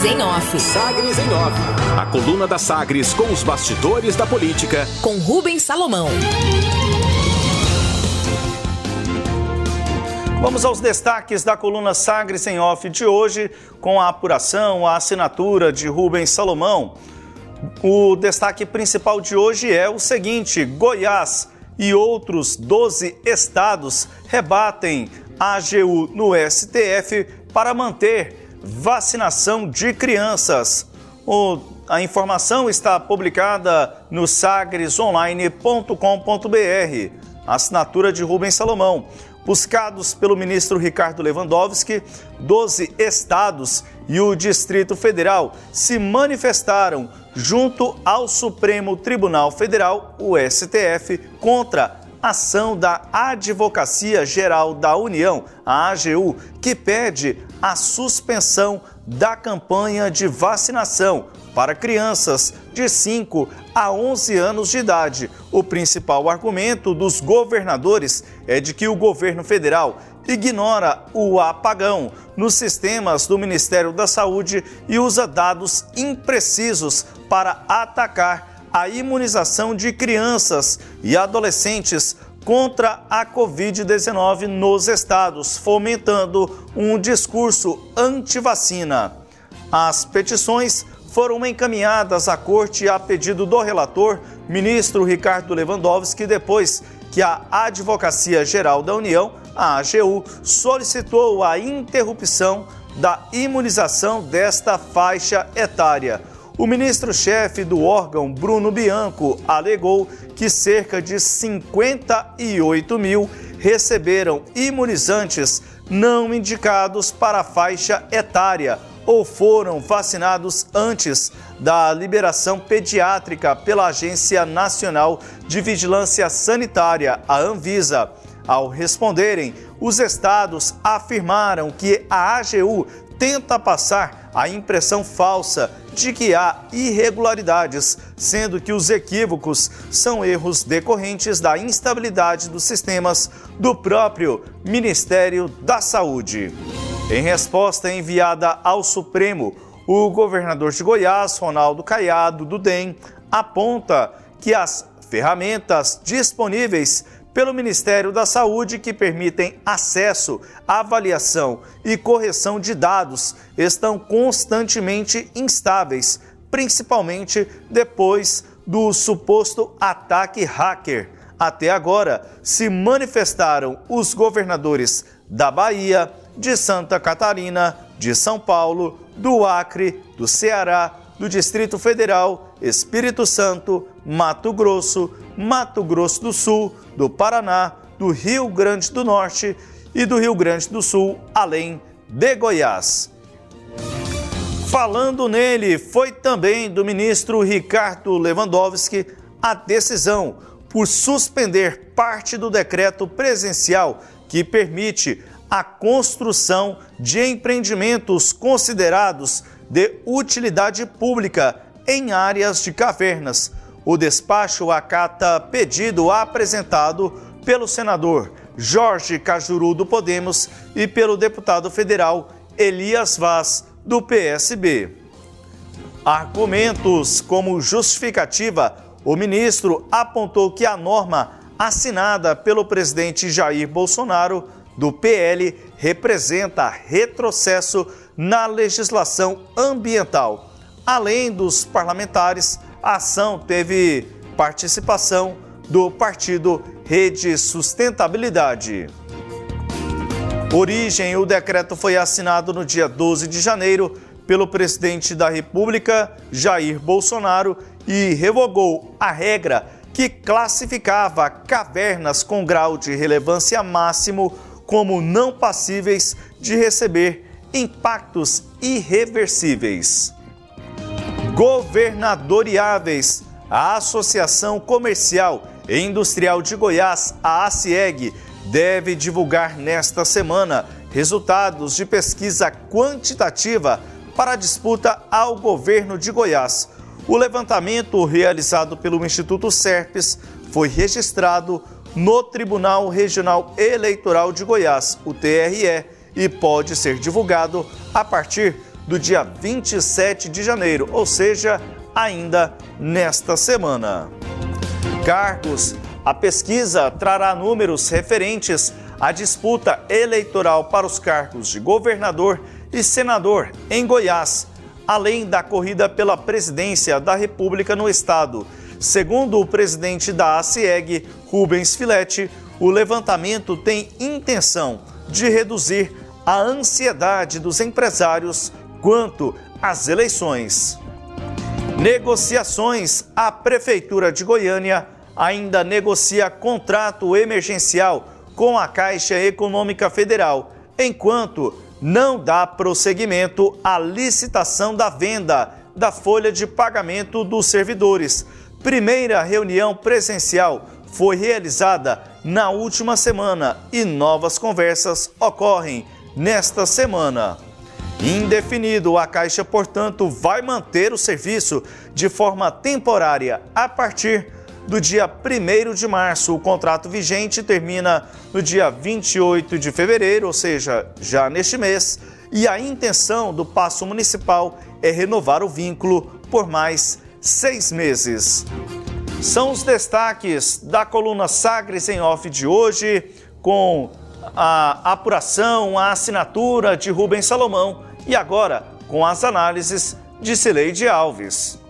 Sagres em Off. Sagres em Off. A coluna da Sagres com os bastidores da política. Com Rubens Salomão. Vamos aos destaques da coluna Sagres em Off de hoje, com a apuração, a assinatura de Rubens Salomão. O destaque principal de hoje é o seguinte: Goiás e outros 12 estados rebatem a AGU no STF para manter vacinação de crianças. O, a informação está publicada no sagresonline.com.br. Assinatura de Rubens Salomão buscados pelo ministro Ricardo Lewandowski, 12 estados e o Distrito Federal se manifestaram junto ao Supremo Tribunal Federal, o STF, contra ação da Advocacia Geral da União, a AGU, que pede a suspensão da campanha de vacinação para crianças de 5 a 11 anos de idade. O principal argumento dos governadores é de que o governo federal ignora o apagão nos sistemas do Ministério da Saúde e usa dados imprecisos para atacar a imunização de crianças e adolescentes contra a Covid-19 nos estados, fomentando um discurso anti-vacina. As petições foram encaminhadas à corte a pedido do relator, ministro Ricardo Lewandowski, depois que a Advocacia Geral da União, a AGU, solicitou a interrupção da imunização desta faixa etária. O ministro-chefe do órgão, Bruno Bianco, alegou que cerca de 58 mil receberam imunizantes não indicados para a faixa etária ou foram vacinados antes da liberação pediátrica pela Agência Nacional de Vigilância Sanitária, a Anvisa. Ao responderem, os estados afirmaram que a AGU tenta passar a impressão falsa de que há irregularidades, sendo que os equívocos são erros decorrentes da instabilidade dos sistemas do próprio Ministério da Saúde. Em resposta enviada ao Supremo, o governador de Goiás, Ronaldo Caiado, do DEM, aponta que as ferramentas disponíveis pelo Ministério da Saúde que permitem acesso, avaliação e correção de dados estão constantemente instáveis, principalmente depois do suposto ataque hacker. Até agora, se manifestaram os governadores da Bahia, de Santa Catarina, de São Paulo, do Acre, do Ceará, do Distrito Federal, Espírito Santo, Mato Grosso, Mato Grosso do Sul, do Paraná, do Rio Grande do Norte e do Rio Grande do Sul, além de Goiás. Falando nele, foi também do ministro Ricardo Lewandowski a decisão por suspender parte do decreto presencial que permite a construção de empreendimentos considerados de utilidade pública em áreas de cavernas. O despacho acata pedido apresentado pelo senador Jorge Cajuru do Podemos e pelo deputado federal Elias Vaz do PSB. Argumentos como justificativa, o ministro apontou que a norma assinada pelo presidente Jair Bolsonaro do PL representa retrocesso na legislação ambiental. Além dos parlamentares, a ação teve participação do partido Rede Sustentabilidade. Origem: o decreto foi assinado no dia 12 de janeiro pelo presidente da República, Jair Bolsonaro, e revogou a regra que classificava cavernas com grau de relevância máximo como não passíveis de receber impactos irreversíveis. Governadoriáveis. A Associação Comercial e Industrial de Goiás, a ACIEG, deve divulgar nesta semana resultados de pesquisa quantitativa para a disputa ao governo de Goiás. O levantamento realizado pelo Instituto Serpes foi registrado no Tribunal Regional Eleitoral de Goiás, o TRE, e pode ser divulgado a partir do dia 27 de janeiro, ou seja, ainda nesta semana. Cargos. A pesquisa trará números referentes à disputa eleitoral para os cargos de governador e senador em Goiás, além da corrida pela presidência da República no estado. Segundo o presidente da ACIEG, Rubens Filete, o levantamento tem intenção de reduzir a ansiedade dos empresários quanto às eleições. Negociações. A Prefeitura de Goiânia ainda negocia contrato emergencial com a Caixa Econômica Federal, enquanto não dá prosseguimento à licitação da venda da folha de pagamento dos servidores. Primeira reunião presencial foi realizada na última semana e novas conversas ocorrem nesta semana. Indefinido, a Caixa, portanto, vai manter o serviço de forma temporária a partir do dia 1 de março. O contrato vigente termina no dia 28 de fevereiro, ou seja, já neste mês, e a intenção do Passo Municipal é renovar o vínculo por mais seis meses. São os destaques da coluna Sagres em Off de hoje, com a apuração, a assinatura de Rubens Salomão e agora com as análises de Cileide Alves.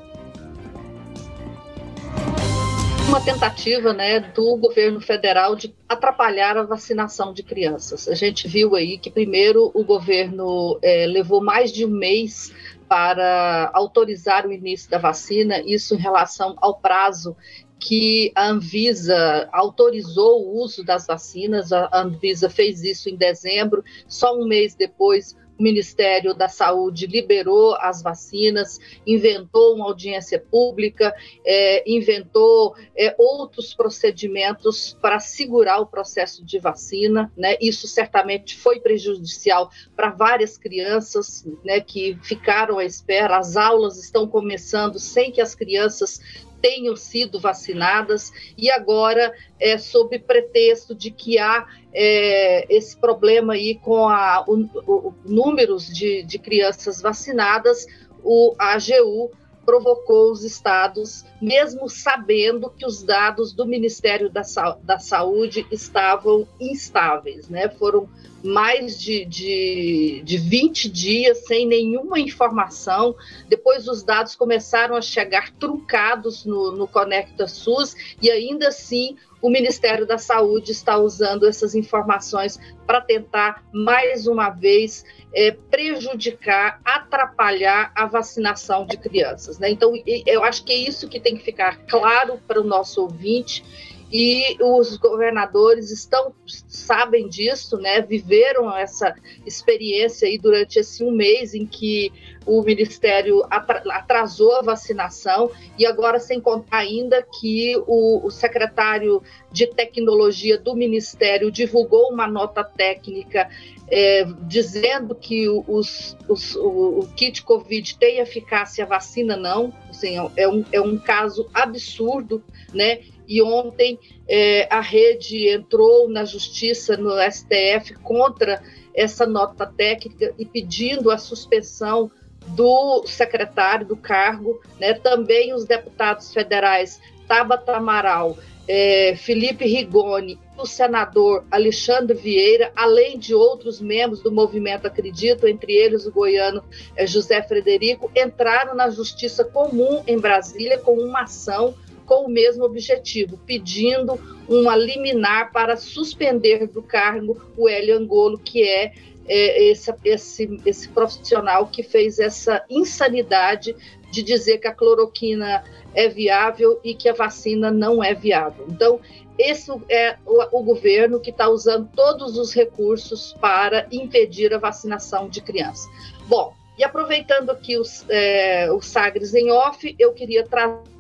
Uma tentativa né, do governo federal de atrapalhar a vacinação de crianças. A gente viu aí que, primeiro, o governo é, levou mais de um mês para autorizar o início da vacina, isso em relação ao prazo que a Anvisa autorizou o uso das vacinas. A Anvisa fez isso em dezembro, só um mês depois o Ministério da Saúde liberou as vacinas, inventou uma audiência pública, é, inventou é, outros procedimentos para segurar o processo de vacina. Né? Isso certamente foi prejudicial para várias crianças né, que ficaram à espera. As aulas estão começando sem que as crianças tenham sido vacinadas e agora é, sob pretexto de que há é, esse problema aí com a, o, o números de, de crianças vacinadas, o AGU provocou os estados, mesmo sabendo que os dados do Ministério da, da Saúde estavam instáveis, né? Foram mais de, de, de 20 dias sem nenhuma informação. Depois os dados começaram a chegar truncados no, no Conecta SUS e ainda assim o Ministério da Saúde está usando essas informações para tentar, mais uma vez, é, prejudicar, atrapalhar a vacinação de crianças. Né? Então, eu acho que é isso que tem que ficar claro para o nosso ouvinte e os governadores estão sabem disso, né? Viveram essa experiência aí durante esse um mês em que o Ministério atrasou a vacinação e agora sem contar ainda que o, o secretário de tecnologia do Ministério divulgou uma nota técnica é, dizendo que os, os, o, o, kit Covid tem eficácia, a vacina não. Assim, é, um, é um caso absurdo, né? E ontem é, a rede entrou na justiça, no STF, contra essa nota técnica e pedindo a suspensão do secretário do cargo, né? também os deputados federais Tabata Amaral, é, Felipe Rigoni, o senador Alexandre Vieira, além de outros membros do movimento Acredito, entre eles o goiano é, José Frederico, entraram na Justiça Comum em Brasília com uma ação com o mesmo objetivo, pedindo uma liminar para suspender do cargo o Hélio Angolo, que é, é esse, esse, esse profissional que fez essa insanidade de dizer que a cloroquina é viável e que a vacina não é viável. Então, esse é o, o governo que está usando todos os recursos para impedir a vacinação de crianças. Bom, e aproveitando aqui os, é, os Sagres em off, eu queria trazer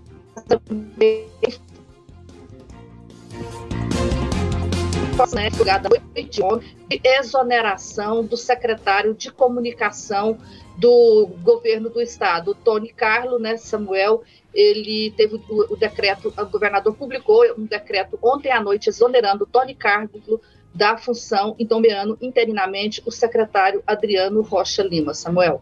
também né, julgada de exoneração do secretário de comunicação do governo do estado, Tony Carlo, né, Samuel, ele teve o, o decreto, o governador publicou um decreto ontem à noite exonerando Tony Carlo da função e nomeando interinamente o secretário Adriano Rocha Lima, Samuel.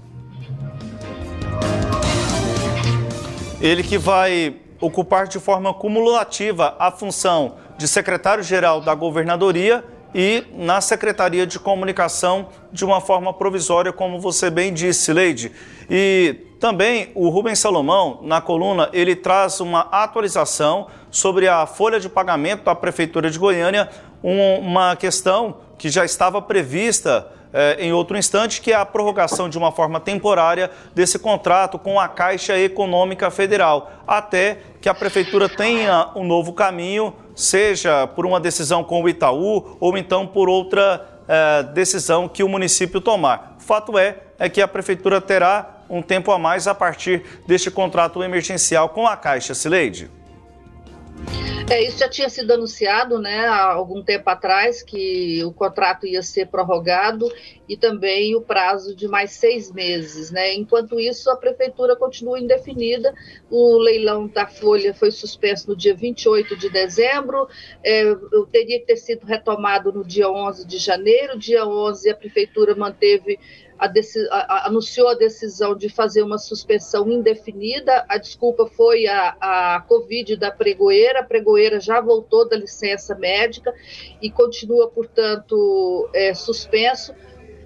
Ele que vai ocupar de forma cumulativa a função de secretário-geral da governadoria e na Secretaria de Comunicação de uma forma provisória, como você bem disse, Leide. E também o Rubens Salomão, na coluna, ele traz uma atualização sobre a folha de pagamento da Prefeitura de Goiânia, uma questão que já estava prevista eh, em outro instante, que é a prorrogação de uma forma temporária desse contrato com a Caixa Econômica Federal, até que a Prefeitura tenha um novo caminho, seja por uma decisão com o Itaú ou então por outra eh, decisão que o município tomar. Fato é, é que a Prefeitura terá um tempo a mais a partir deste contrato emergencial com a Caixa Sileide. É, isso já tinha sido anunciado né, há algum tempo atrás, que o contrato ia ser prorrogado e também o prazo de mais seis meses. Né? Enquanto isso, a prefeitura continua indefinida. O leilão da Folha foi suspenso no dia 28 de dezembro, é, teria que ter sido retomado no dia 11 de janeiro. Dia 11, a prefeitura manteve a a, anunciou a decisão de fazer uma suspensão indefinida. A desculpa foi a, a Covid da pregoeira. A pregoeira já voltou da licença médica e continua, portanto, é, suspenso.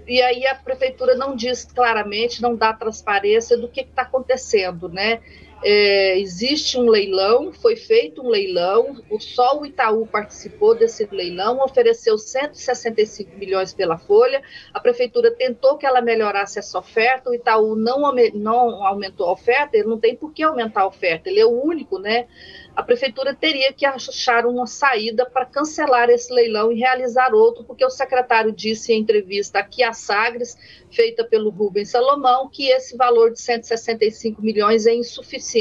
E aí a prefeitura não diz claramente, não dá transparência do que está acontecendo, né? É, existe um leilão, foi feito um leilão, só o Itaú participou desse leilão, ofereceu 165 milhões pela folha, a prefeitura tentou que ela melhorasse essa oferta, o Itaú não, não aumentou a oferta, ele não tem por que aumentar a oferta, ele é o único, né? a prefeitura teria que achar uma saída para cancelar esse leilão e realizar outro, porque o secretário disse em entrevista aqui à Sagres, feita pelo Rubens Salomão, que esse valor de 165 milhões é insuficiente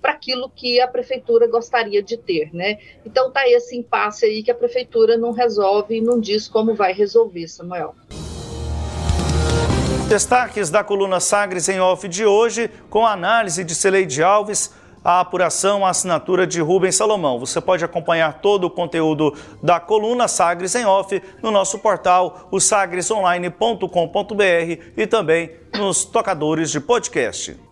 para aquilo que a prefeitura gostaria de ter, né? Então tá esse impasse aí que a prefeitura não resolve e não diz como vai resolver, Samuel. Destaques da coluna Sagres em off de hoje, com a análise de Celeide Alves a apuração, a assinatura de Rubens Salomão. Você pode acompanhar todo o conteúdo da coluna Sagres em Off no nosso portal, o sagresonline.com.br e também nos tocadores de podcast.